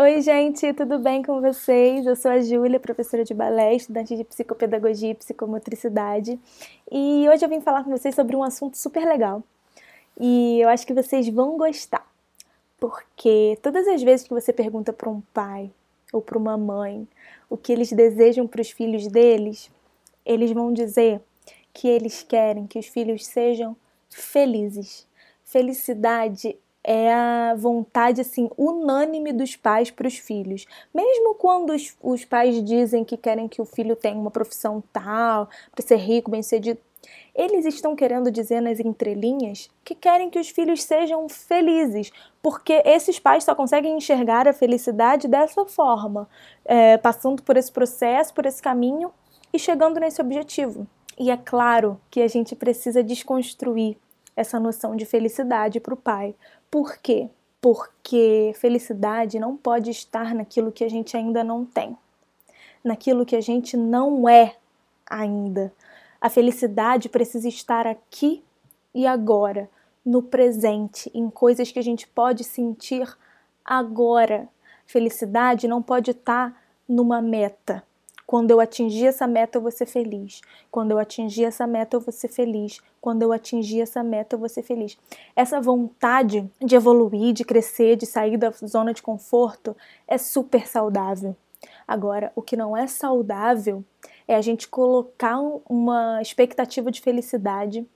Oi, gente, tudo bem com vocês? Eu sou a Júlia, professora de balé, estudante de psicopedagogia e psicomotricidade, e hoje eu vim falar com vocês sobre um assunto super legal. E eu acho que vocês vão gostar, porque todas as vezes que você pergunta para um pai ou para uma mãe o que eles desejam para os filhos deles, eles vão dizer que eles querem que os filhos sejam felizes. Felicidade é a vontade assim unânime dos pais para os filhos. Mesmo quando os, os, pais dizem que querem que o filho tenha uma profissão tal, para ser rico, bem-sucedido, eles estão querendo dizer nas entrelinhas que querem que os filhos sejam felizes, porque esses pais só conseguem enxergar a felicidade dessa forma, é, passando por esse processo, por esse caminho e chegando nesse objetivo. E é claro que a gente precisa desconstruir essa noção de felicidade para o pai, por quê? Porque felicidade não pode estar naquilo que a gente ainda não tem, naquilo que a gente não é ainda. A felicidade precisa estar aqui e agora, no presente, em coisas que a gente pode sentir agora. Felicidade não pode estar numa meta, quando eu atingir essa meta, eu vou ser feliz. Quando eu atingir essa meta, eu vou ser feliz. Quando eu atingir essa meta, eu vou ser feliz. Essa vontade de evoluir, de crescer, de sair da zona de conforto é super saudável. Agora, o que não é saudável é a gente colocar uma expectativa de felicidade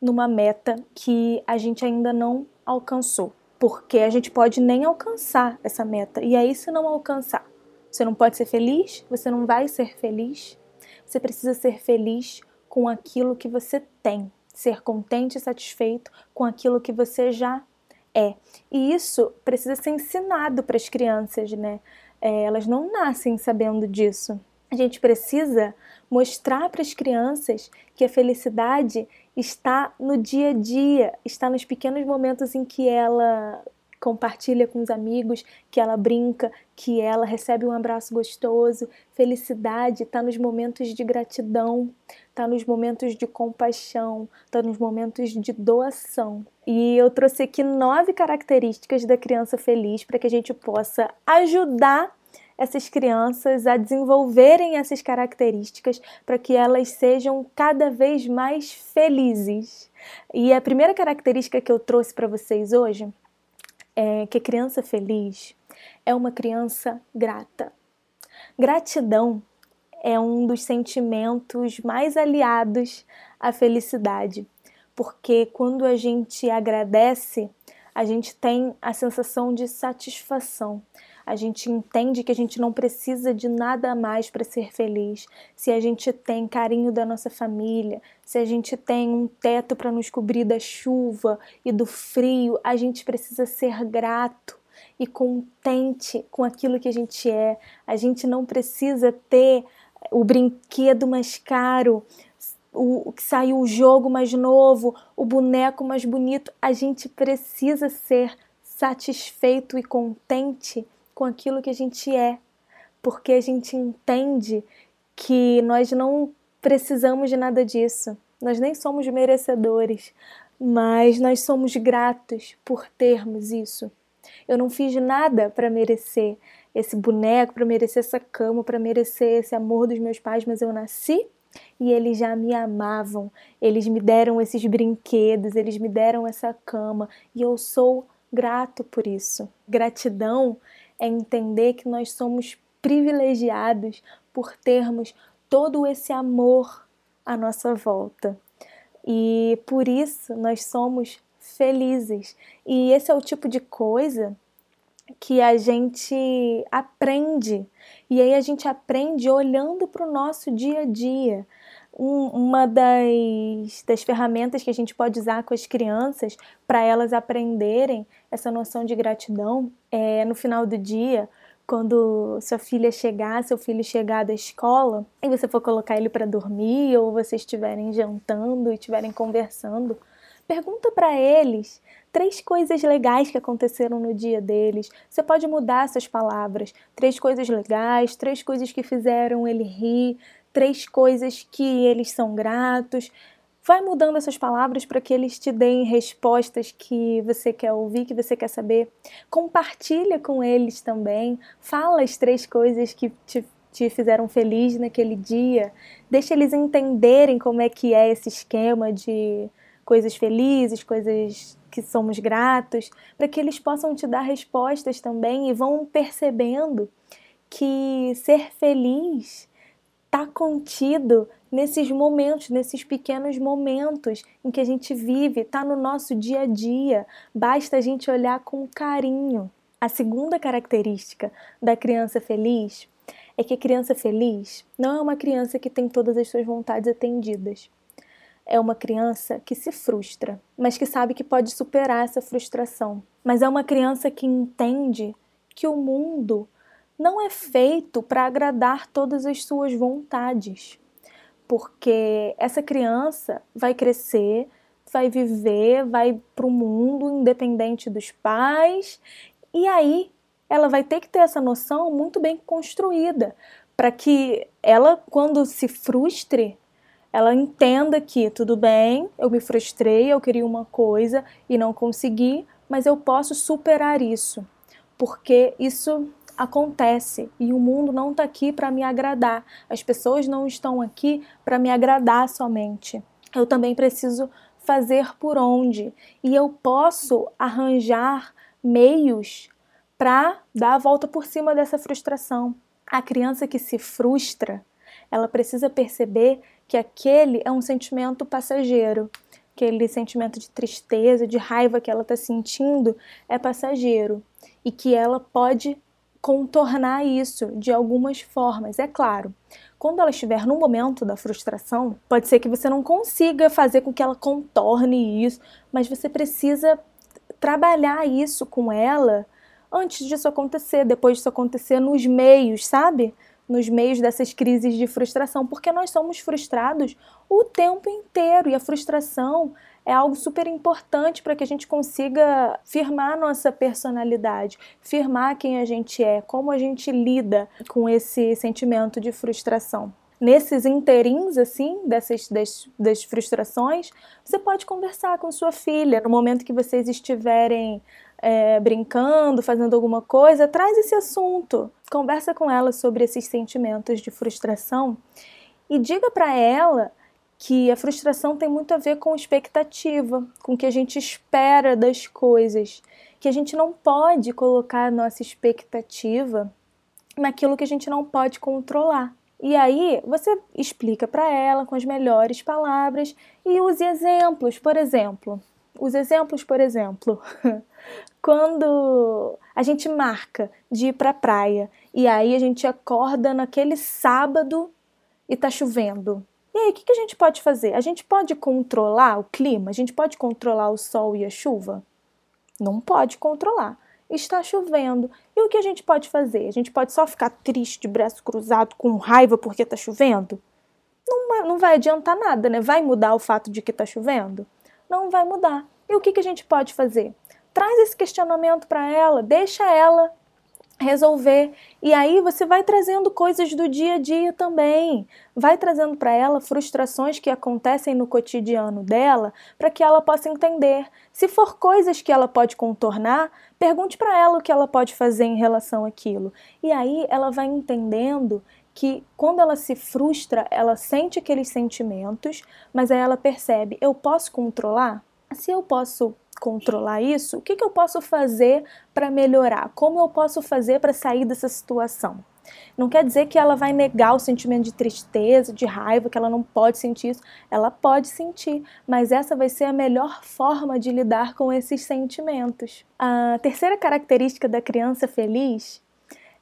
numa meta que a gente ainda não alcançou. Porque a gente pode nem alcançar essa meta. E aí, se não alcançar, você não pode ser feliz, você não vai ser feliz. Você precisa ser feliz com aquilo que você tem, ser contente e satisfeito com aquilo que você já é. E isso precisa ser ensinado para as crianças, né? É, elas não nascem sabendo disso. A gente precisa mostrar para as crianças que a felicidade está no dia a dia, está nos pequenos momentos em que ela compartilha com os amigos, que ela brinca, que ela recebe um abraço gostoso. Felicidade está nos momentos de gratidão, está nos momentos de compaixão, está nos momentos de doação. E eu trouxe aqui nove características da criança feliz para que a gente possa ajudar essas crianças a desenvolverem essas características para que elas sejam cada vez mais felizes. E a primeira característica que eu trouxe para vocês hoje é que criança feliz é uma criança grata. Gratidão é um dos sentimentos mais aliados à felicidade, porque quando a gente agradece, a gente tem a sensação de satisfação a gente entende que a gente não precisa de nada mais para ser feliz. Se a gente tem carinho da nossa família, se a gente tem um teto para nos cobrir da chuva e do frio, a gente precisa ser grato e contente com aquilo que a gente é. A gente não precisa ter o brinquedo mais caro, o que saiu o jogo mais novo, o boneco mais bonito. A gente precisa ser satisfeito e contente com aquilo que a gente é, porque a gente entende que nós não precisamos de nada disso, nós nem somos merecedores, mas nós somos gratos por termos isso. Eu não fiz nada para merecer esse boneco, para merecer essa cama, para merecer esse amor dos meus pais, mas eu nasci e eles já me amavam. Eles me deram esses brinquedos, eles me deram essa cama e eu sou grato por isso. Gratidão é entender que nós somos privilegiados por termos todo esse amor à nossa volta. E por isso nós somos felizes. E esse é o tipo de coisa que a gente aprende. E aí a gente aprende olhando para o nosso dia a dia. Um, uma das, das ferramentas que a gente pode usar com as crianças para elas aprenderem essa noção de gratidão é no final do dia, quando sua filha chegar, seu filho chegar da escola, e você for colocar ele para dormir ou vocês estiverem jantando e estiverem conversando, pergunta para eles três coisas legais que aconteceram no dia deles. Você pode mudar essas palavras. Três coisas legais, três coisas que fizeram ele rir, três coisas que eles são gratos. Vai mudando essas palavras para que eles te deem respostas que você quer ouvir, que você quer saber. Compartilha com eles também. Fala as três coisas que te, te fizeram feliz naquele dia. Deixa eles entenderem como é que é esse esquema de coisas felizes, coisas que somos gratos, para que eles possam te dar respostas também e vão percebendo que ser feliz está contido nesses momentos, nesses pequenos momentos em que a gente vive, está no nosso dia a dia. Basta a gente olhar com carinho. A segunda característica da criança feliz é que a criança feliz não é uma criança que tem todas as suas vontades atendidas. É uma criança que se frustra, mas que sabe que pode superar essa frustração. Mas é uma criança que entende que o mundo não é feito para agradar todas as suas vontades. Porque essa criança vai crescer, vai viver, vai para o mundo independente dos pais, e aí ela vai ter que ter essa noção muito bem construída para que ela, quando se frustre, ela entenda que tudo bem, eu me frustrei, eu queria uma coisa e não consegui, mas eu posso superar isso, porque isso acontece e o mundo não está aqui para me agradar. As pessoas não estão aqui para me agradar somente. Eu também preciso fazer por onde e eu posso arranjar meios para dar a volta por cima dessa frustração. A criança que se frustra, ela precisa perceber que aquele é um sentimento passageiro, aquele sentimento de tristeza, de raiva que ela está sentindo é passageiro e que ela pode contornar isso de algumas formas. É claro, quando ela estiver no momento da frustração, pode ser que você não consiga fazer com que ela contorne isso, mas você precisa trabalhar isso com ela antes disso acontecer, depois disso acontecer, nos meios, sabe? Nos meios dessas crises de frustração, porque nós somos frustrados o tempo inteiro e a frustração é algo super importante para que a gente consiga firmar nossa personalidade, firmar quem a gente é, como a gente lida com esse sentimento de frustração. Nesses interins, assim, dessas das, das frustrações, você pode conversar com sua filha no momento que vocês estiverem é, brincando, fazendo alguma coisa, traz esse assunto, conversa com ela sobre esses sentimentos de frustração e diga para ela que a frustração tem muito a ver com expectativa, com o que a gente espera das coisas, que a gente não pode colocar a nossa expectativa naquilo que a gente não pode controlar. E aí você explica para ela com as melhores palavras e use exemplos, por exemplo. Os exemplos, por exemplo, quando a gente marca de ir para a praia e aí a gente acorda naquele sábado e tá chovendo. E aí, o que, que a gente pode fazer? A gente pode controlar o clima? A gente pode controlar o sol e a chuva? Não pode controlar. Está chovendo. E o que a gente pode fazer? A gente pode só ficar triste, de braço cruzado, com raiva porque está chovendo? Não, não vai adiantar nada, né? Vai mudar o fato de que está chovendo? Não vai mudar. E o que, que a gente pode fazer? Traz esse questionamento para ela, deixa ela resolver. E aí você vai trazendo coisas do dia a dia também. Vai trazendo para ela frustrações que acontecem no cotidiano dela, para que ela possa entender. Se for coisas que ela pode contornar, pergunte para ela o que ela pode fazer em relação àquilo. E aí ela vai entendendo que quando ela se frustra, ela sente aqueles sentimentos, mas aí ela percebe: eu posso controlar? Se eu posso controlar isso, o que, que eu posso fazer para melhorar? Como eu posso fazer para sair dessa situação? Não quer dizer que ela vai negar o sentimento de tristeza, de raiva, que ela não pode sentir isso. Ela pode sentir, mas essa vai ser a melhor forma de lidar com esses sentimentos. A terceira característica da criança feliz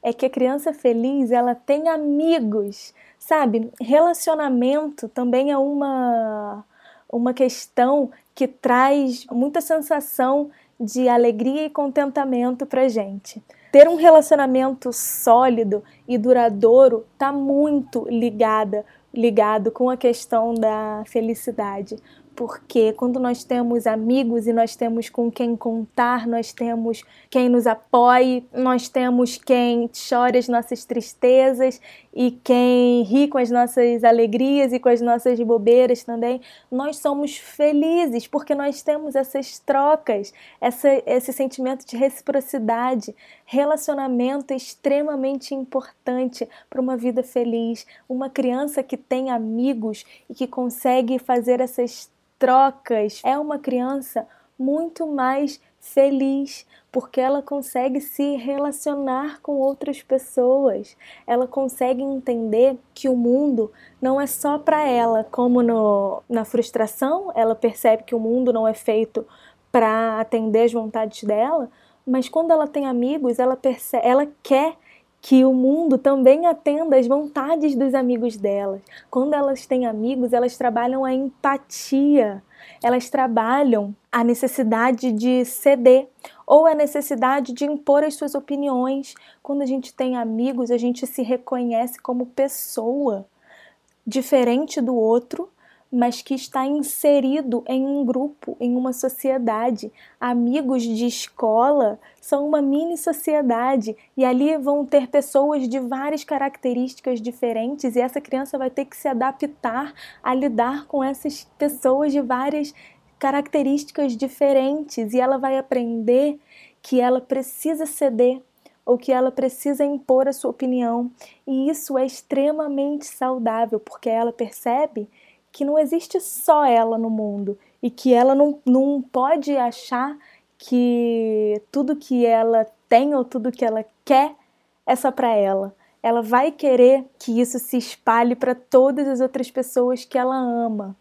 é que a criança feliz ela tem amigos, sabe? Relacionamento também é uma uma questão que traz muita sensação de alegria e contentamento para gente. Ter um relacionamento sólido e duradouro está muito ligada, ligado com a questão da felicidade, porque quando nós temos amigos e nós temos com quem contar, nós temos quem nos apoie, nós temos quem chore as nossas tristezas e quem ri com as nossas alegrias e com as nossas bobeiras também, nós somos felizes porque nós temos essas trocas, essa, esse sentimento de reciprocidade. Relacionamento é extremamente importante para uma vida feliz. Uma criança que tem amigos e que consegue fazer essas trocas é uma criança muito mais feliz, porque ela consegue se relacionar com outras pessoas. Ela consegue entender que o mundo não é só para ela, como no, na frustração, ela percebe que o mundo não é feito para atender as vontades dela, mas quando ela tem amigos, ela percebe, ela quer que o mundo também atenda às vontades dos amigos delas. Quando elas têm amigos, elas trabalham a empatia, elas trabalham a necessidade de ceder ou a necessidade de impor as suas opiniões. Quando a gente tem amigos, a gente se reconhece como pessoa diferente do outro, mas que está inserido em um grupo, em uma sociedade. Amigos de escola são uma mini sociedade e ali vão ter pessoas de várias características diferentes e essa criança vai ter que se adaptar a lidar com essas pessoas de várias características diferentes e ela vai aprender que ela precisa ceder ou que ela precisa impor a sua opinião. E isso é extremamente saudável, porque ela percebe que não existe só ela no mundo e que ela não, não pode achar que tudo que ela tem ou tudo que ela quer é só para ela. Ela vai querer que isso se espalhe para todas as outras pessoas que ela ama,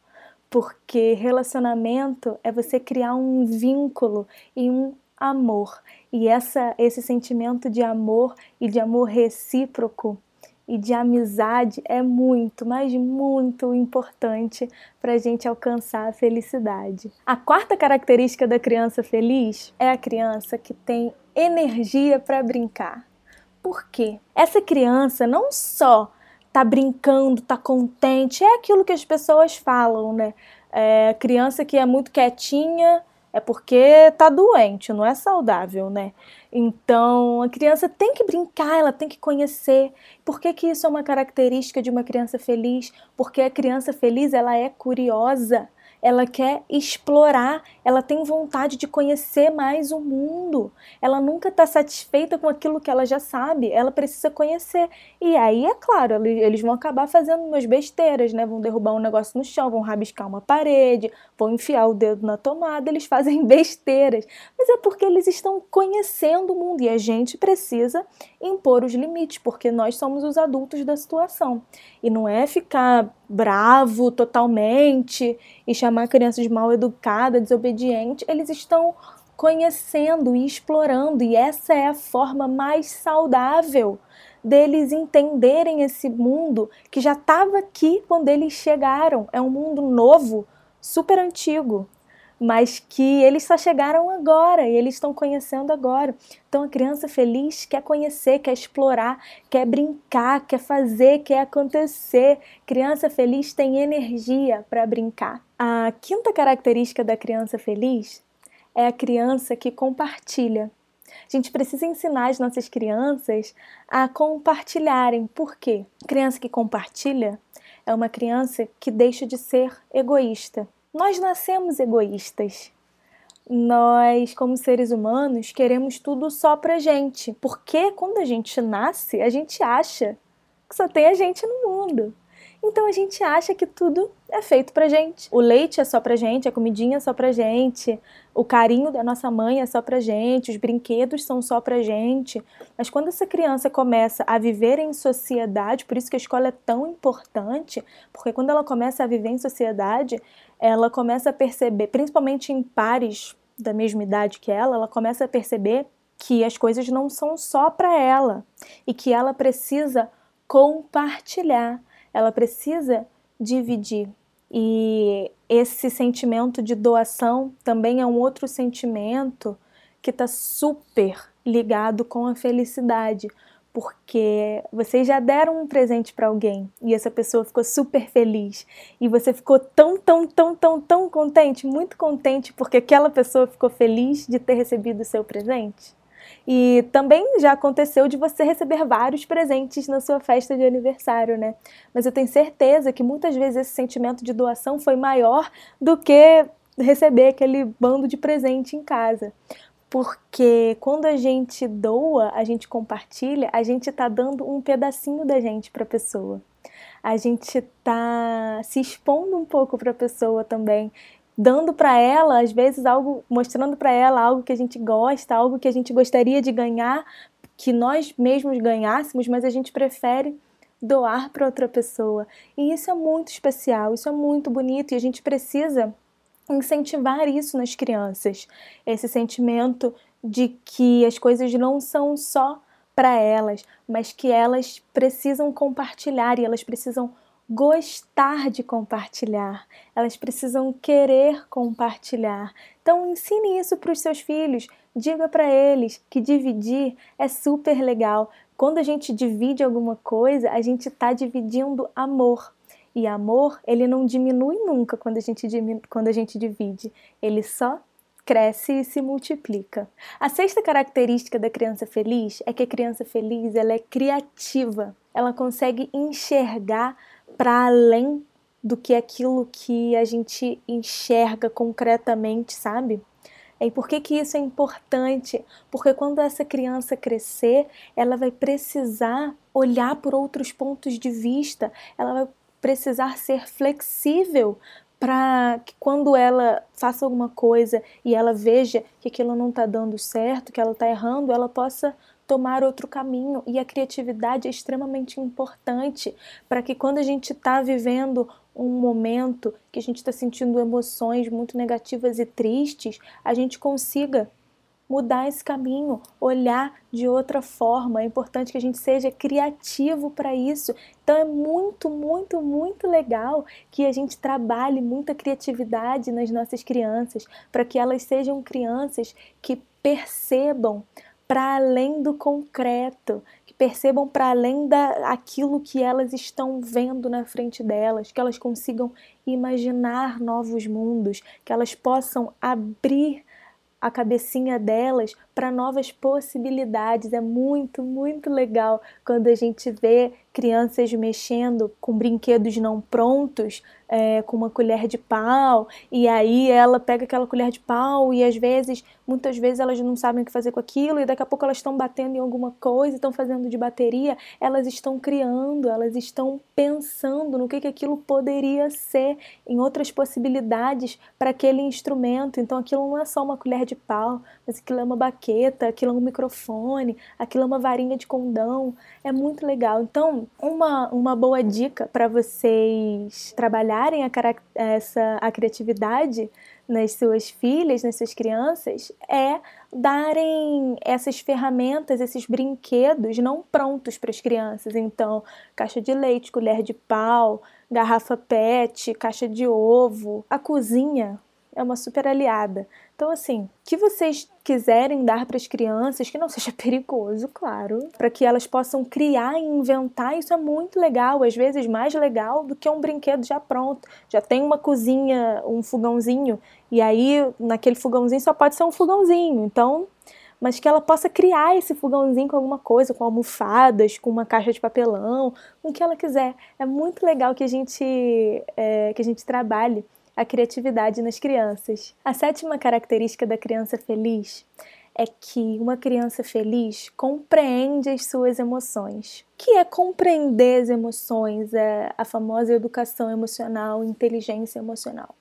porque relacionamento é você criar um vínculo e um amor. E essa, esse sentimento de amor e de amor recíproco e de amizade é muito, mas muito importante para a gente alcançar a felicidade. A quarta característica da criança feliz é a criança que tem energia para brincar. Por quê? Essa criança não só tá brincando, tá contente, é aquilo que as pessoas falam, né? É, criança que é muito quietinha é porque tá doente, não é saudável, né? Então, a criança tem que brincar, ela tem que conhecer. Por que, que isso é uma característica de uma criança feliz? Porque a criança feliz, ela é curiosa ela quer explorar, ela tem vontade de conhecer mais o mundo. Ela nunca está satisfeita com aquilo que ela já sabe, ela precisa conhecer. E aí, é claro, eles vão acabar fazendo umas besteiras, né? Vão derrubar um negócio no chão, vão rabiscar uma parede, vão enfiar o dedo na tomada, eles fazem besteiras. Mas é porque eles estão conhecendo o mundo e a gente precisa impor os limites, porque nós somos os adultos da situação. E não é ficar bravo totalmente e chamar a criança de mal educada, desobediente, eles estão conhecendo e explorando, e essa é a forma mais saudável deles entenderem esse mundo que já estava aqui quando eles chegaram. É um mundo novo, super antigo mas que eles só chegaram agora e eles estão conhecendo agora. Então a criança feliz quer conhecer, quer explorar, quer brincar, quer fazer, quer acontecer. Criança feliz tem energia para brincar. A quinta característica da criança feliz é a criança que compartilha. A gente precisa ensinar as nossas crianças a compartilharem. Por quê? Criança que compartilha é uma criança que deixa de ser egoísta. Nós nascemos egoístas. Nós, como seres humanos, queremos tudo só pra gente. Porque quando a gente nasce, a gente acha que só tem a gente no mundo. Então a gente acha que tudo é feito pra gente. O leite é só pra gente, a comidinha é só pra gente, o carinho da nossa mãe é só pra gente, os brinquedos são só pra gente. Mas quando essa criança começa a viver em sociedade, por isso que a escola é tão importante, porque quando ela começa a viver em sociedade, ela começa a perceber, principalmente em pares da mesma idade que ela, ela começa a perceber que as coisas não são só para ela e que ela precisa compartilhar, ela precisa dividir. E esse sentimento de doação também é um outro sentimento que está super ligado com a felicidade, porque vocês já deram um presente para alguém e essa pessoa ficou super feliz e você ficou tão, tão, tão, tão, tão contente, muito contente porque aquela pessoa ficou feliz de ter recebido o seu presente. E também já aconteceu de você receber vários presentes na sua festa de aniversário, né? Mas eu tenho certeza que muitas vezes esse sentimento de doação foi maior do que receber aquele bando de presente em casa. Porque quando a gente doa, a gente compartilha, a gente está dando um pedacinho da gente para a pessoa. A gente está se expondo um pouco para a pessoa também, dando para ela, às vezes, algo, mostrando para ela algo que a gente gosta, algo que a gente gostaria de ganhar, que nós mesmos ganhássemos, mas a gente prefere doar para outra pessoa. E isso é muito especial, isso é muito bonito e a gente precisa incentivar isso nas crianças, esse sentimento de que as coisas não são só para elas, mas que elas precisam compartilhar e elas precisam gostar de compartilhar, elas precisam querer compartilhar. Então ensine isso para os seus filhos, diga para eles que dividir é super legal. Quando a gente divide alguma coisa, a gente está dividindo amor. E amor, ele não diminui nunca quando a gente, quando a gente divide, ele só cresce e se multiplica. A sexta característica da criança feliz é que a criança feliz ela é criativa, ela consegue enxergar para além do que aquilo que a gente enxerga concretamente, sabe? E por que, que isso é importante? Porque quando essa criança crescer, ela vai precisar olhar por outros pontos de vista, ela vai precisar ser flexível para que quando ela faça alguma coisa e ela veja que aquilo não está dando certo, que ela está errando, ela possa tomar outro caminho. E a criatividade é extremamente importante para que quando a gente está vivendo um momento que a gente está sentindo emoções muito negativas e tristes, a gente consiga mudar esse caminho, olhar de outra forma. É importante que a gente seja criativo para isso. Então é muito, muito, muito legal que a gente trabalhe muita criatividade nas nossas crianças, para que elas sejam crianças que percebam para além do concreto, que percebam para além daquilo que elas estão vendo na frente delas, que elas consigam imaginar novos mundos, que elas possam abrir a cabecinha delas para novas possibilidades. É muito, muito legal quando a gente vê crianças mexendo com brinquedos não prontos, é, com uma colher de pau, e aí ela pega aquela colher de pau e às vezes, muitas vezes elas não sabem o que fazer com aquilo, e daqui a pouco elas estão batendo em alguma coisa, estão fazendo de bateria, elas estão criando, elas estão pensando no que, que aquilo poderia ser, em outras possibilidades para aquele instrumento. Então aquilo não é só uma colher de pau, mas aquilo é uma baqueta, aquilo é um microfone, aquilo é uma varinha de condão. É muito legal. Então, uma, uma boa dica para vocês trabalharem a, essa, a criatividade nas suas filhas, nas suas crianças, é darem essas ferramentas, esses brinquedos não prontos para as crianças. Então, caixa de leite, colher de pau, garrafa PET, caixa de ovo. A cozinha é uma super aliada. Então, assim, que vocês quiserem dar para as crianças, que não seja perigoso, claro, para que elas possam criar e inventar, isso é muito legal, às vezes mais legal do que um brinquedo já pronto. Já tem uma cozinha, um fogãozinho, e aí naquele fogãozinho só pode ser um fogãozinho. Então, mas que ela possa criar esse fogãozinho com alguma coisa, com almofadas, com uma caixa de papelão, com o que ela quiser. É muito legal que a gente, é, que a gente trabalhe a criatividade nas crianças. A sétima característica da criança feliz é que uma criança feliz compreende as suas emoções. O que é compreender as emoções? É a famosa educação emocional, inteligência emocional.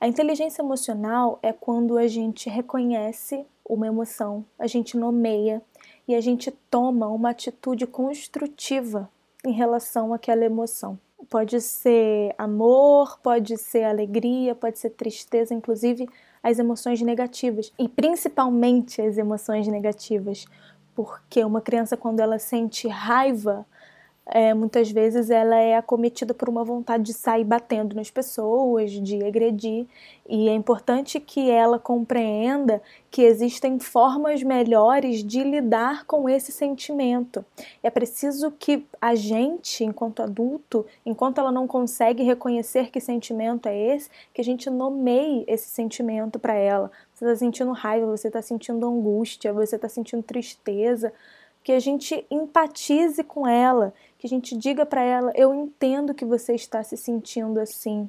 A inteligência emocional é quando a gente reconhece uma emoção, a gente nomeia e a gente toma uma atitude construtiva em relação àquela emoção. Pode ser amor, pode ser alegria, pode ser tristeza, inclusive as emoções negativas. E principalmente as emoções negativas, porque uma criança quando ela sente raiva, é, muitas vezes ela é acometida por uma vontade de sair batendo nas pessoas, de agredir, e é importante que ela compreenda que existem formas melhores de lidar com esse sentimento. É preciso que a gente, enquanto adulto, enquanto ela não consegue reconhecer que sentimento é esse, que a gente nomeie esse sentimento para ela. Você está sentindo raiva, você está sentindo angústia, você está sentindo tristeza que a gente empatize com ela, que a gente diga para ela: eu entendo que você está se sentindo assim,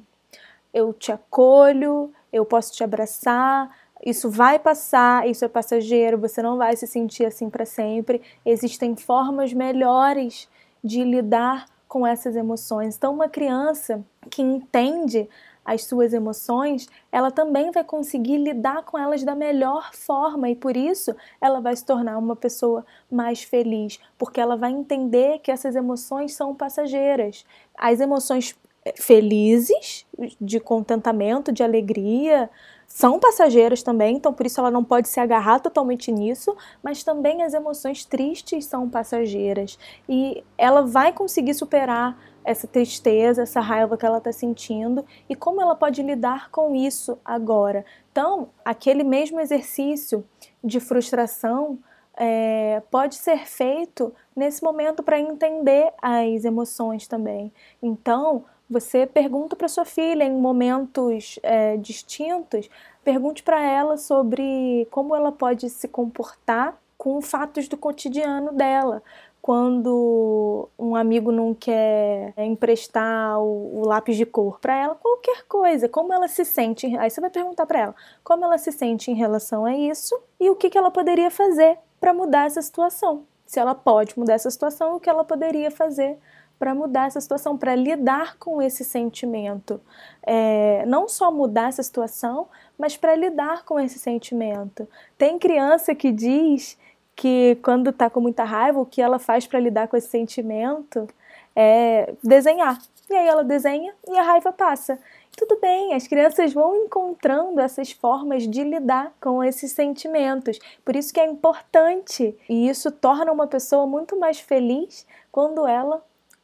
eu te acolho, eu posso te abraçar, isso vai passar, isso é passageiro, você não vai se sentir assim para sempre. Existem formas melhores de lidar com essas emoções. Então, uma criança que entende as suas emoções, ela também vai conseguir lidar com elas da melhor forma e por isso ela vai se tornar uma pessoa mais feliz, porque ela vai entender que essas emoções são passageiras. As emoções eh, felizes, de contentamento, de alegria, são passageiras também, então por isso ela não pode se agarrar totalmente nisso, mas também as emoções tristes são passageiras e ela vai conseguir superar essa tristeza, essa raiva que ela está sentindo e como ela pode lidar com isso agora. Então, aquele mesmo exercício de frustração é, pode ser feito nesse momento para entender as emoções também. Então, você pergunta para sua filha em momentos é, distintos, pergunte para ela sobre como ela pode se comportar com fatos do cotidiano dela quando um amigo não quer emprestar o, o lápis de cor para ela, qualquer coisa, como ela se sente. Aí você vai perguntar para ela como ela se sente em relação a isso e o que, que ela poderia fazer para mudar essa situação. Se ela pode mudar essa situação, o que ela poderia fazer para mudar essa situação, para lidar com esse sentimento. É, não só mudar essa situação, mas para lidar com esse sentimento. Tem criança que diz que quando está com muita raiva, o que ela faz para lidar com esse sentimento é desenhar. E aí ela desenha e a raiva passa. Tudo bem, as crianças vão encontrando essas formas de lidar com esses sentimentos. Por isso que é importante e isso torna uma pessoa muito mais feliz quando ela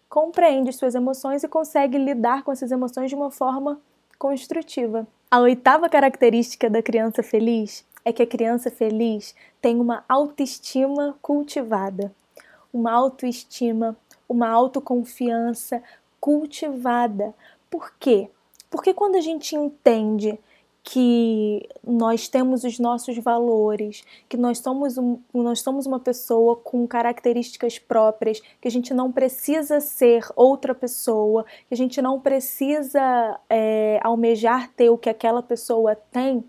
compreende suas emoções e consegue lidar com essas emoções de uma forma construtiva. A oitava característica da criança feliz é que a criança feliz tem uma autoestima cultivada, uma autoestima, uma autoconfiança cultivada. Por quê? Porque quando a gente entende que nós temos os nossos valores, que nós somos, um, nós somos uma pessoa com características próprias, que a gente não precisa ser outra pessoa, que a gente não precisa é, almejar ter o que aquela pessoa tem,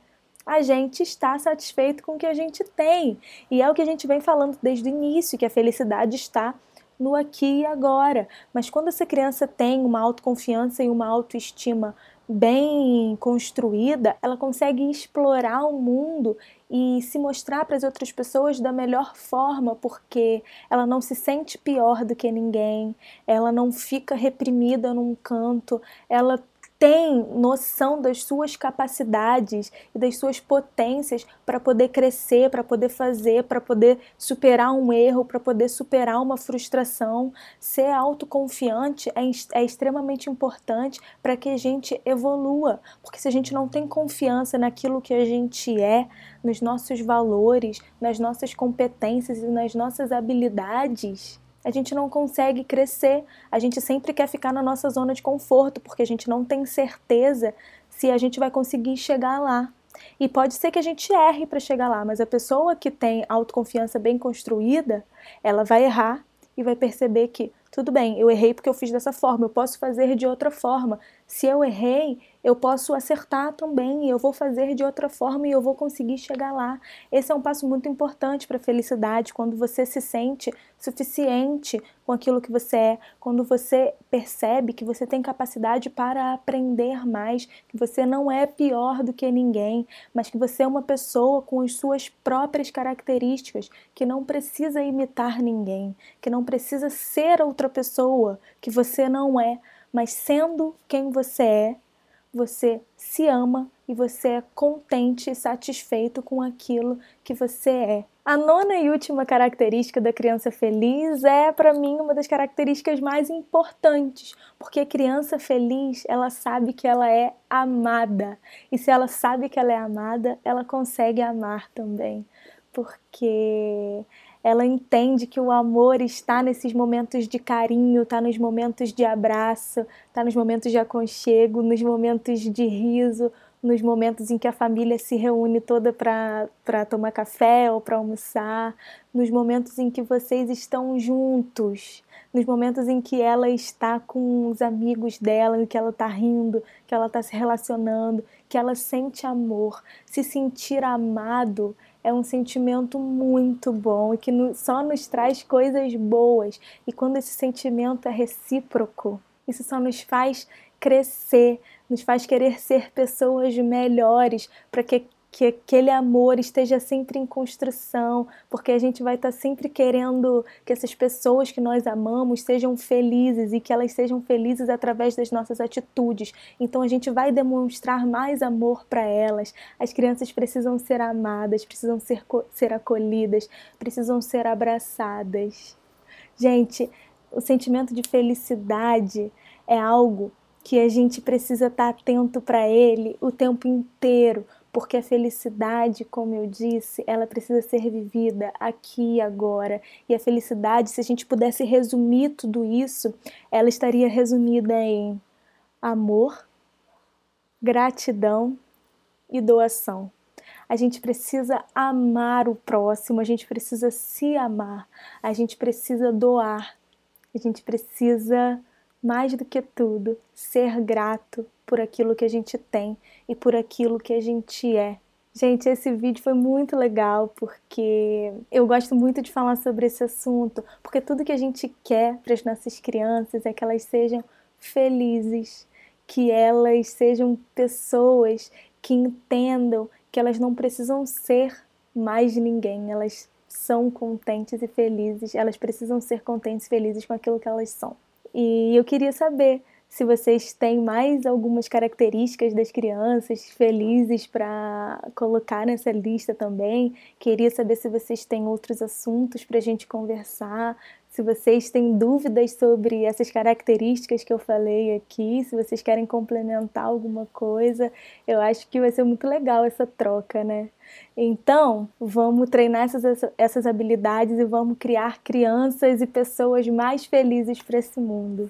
a gente está satisfeito com o que a gente tem. E é o que a gente vem falando desde o início, que a felicidade está no aqui e agora. Mas quando essa criança tem uma autoconfiança e uma autoestima bem construída, ela consegue explorar o mundo e se mostrar para as outras pessoas da melhor forma, porque ela não se sente pior do que ninguém, ela não fica reprimida num canto, ela tem noção das suas capacidades e das suas potências para poder crescer, para poder fazer, para poder superar um erro, para poder superar uma frustração. Ser autoconfiante é, é extremamente importante para que a gente evolua, porque se a gente não tem confiança naquilo que a gente é, nos nossos valores, nas nossas competências e nas nossas habilidades, a gente não consegue crescer. A gente sempre quer ficar na nossa zona de conforto, porque a gente não tem certeza se a gente vai conseguir chegar lá. E pode ser que a gente erre para chegar lá, mas a pessoa que tem autoconfiança bem construída, ela vai errar e vai perceber que tudo bem, eu errei porque eu fiz dessa forma, eu posso fazer de outra forma. Se eu errei, eu posso acertar também, eu vou fazer de outra forma e eu vou conseguir chegar lá. Esse é um passo muito importante para a felicidade, quando você se sente suficiente com aquilo que você é, quando você percebe que você tem capacidade para aprender mais, que você não é pior do que ninguém, mas que você é uma pessoa com as suas próprias características, que não precisa imitar ninguém, que não precisa ser outra pessoa que você não é, mas sendo quem você é, você se ama e você é contente e satisfeito com aquilo que você é. A nona e última característica da criança feliz é, para mim, uma das características mais importantes, porque a criança feliz, ela sabe que ela é amada. E se ela sabe que ela é amada, ela consegue amar também, porque ela entende que o amor está nesses momentos de carinho, está nos momentos de abraço, está nos momentos de aconchego, nos momentos de riso, nos momentos em que a família se reúne toda para tomar café ou para almoçar, nos momentos em que vocês estão juntos, nos momentos em que ela está com os amigos dela, que ela está rindo, que ela está se relacionando, que ela sente amor. Se sentir amado é um sentimento muito bom e que só nos traz coisas boas. E quando esse sentimento é recíproco, isso só nos faz crescer, nos faz querer ser pessoas melhores, para que, que aquele amor esteja sempre em construção, porque a gente vai estar tá sempre querendo que essas pessoas que nós amamos sejam felizes e que elas sejam felizes através das nossas atitudes. Então a gente vai demonstrar mais amor para elas. As crianças precisam ser amadas, precisam ser, ser acolhidas, precisam ser abraçadas. Gente, o sentimento de felicidade é algo que a gente precisa estar atento para ele o tempo inteiro, porque a felicidade, como eu disse, ela precisa ser vivida aqui e agora. E a felicidade, se a gente pudesse resumir tudo isso, ela estaria resumida em amor, gratidão e doação. A gente precisa amar o próximo, a gente precisa se amar, a gente precisa doar, a gente precisa mais do que tudo, ser grato por aquilo que a gente tem e por aquilo que a gente é. Gente, esse vídeo foi muito legal porque eu gosto muito de falar sobre esse assunto, porque tudo que a gente quer para as nossas crianças é que elas sejam felizes, que elas sejam pessoas que entendam que elas não precisam ser mais ninguém, elas são contentes e felizes, elas precisam ser contentes e felizes com aquilo que elas são. E eu queria saber se vocês têm mais algumas características das crianças felizes para colocar nessa lista também. Queria saber se vocês têm outros assuntos para a gente conversar, se vocês têm dúvidas sobre essas características que eu falei aqui, se vocês querem complementar alguma coisa, eu acho que vai ser muito legal essa troca, né? Então, vamos treinar essas, essas habilidades e vamos criar crianças e pessoas mais felizes para esse mundo.